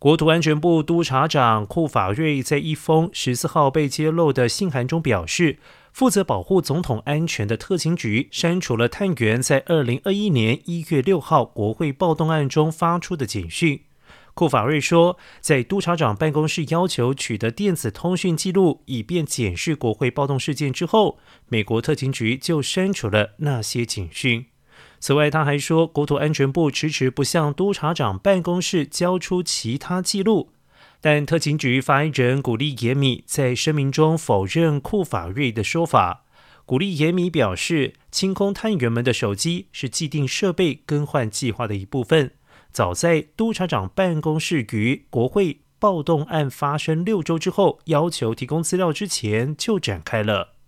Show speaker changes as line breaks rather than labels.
国土安全部督察长库法瑞在一封十四号被揭露的信函中表示，负责保护总统安全的特勤局删除了探员在二零二一年一月六号国会暴动案中发出的警讯。库法瑞说，在督察长办公室要求取得电子通讯记录，以便检视国会暴动事件之后，美国特勤局就删除了那些警讯。此外，他还说，国土安全部迟迟不向督察长办公室交出其他记录，但特勤局发言人古利耶米在声明中否认库法瑞的说法。古利耶米表示，清空探员们的手机是既定设备更换计划的一部分，早在督察长办公室于国会暴动案发生六周之后要求提供资料之前就展开了。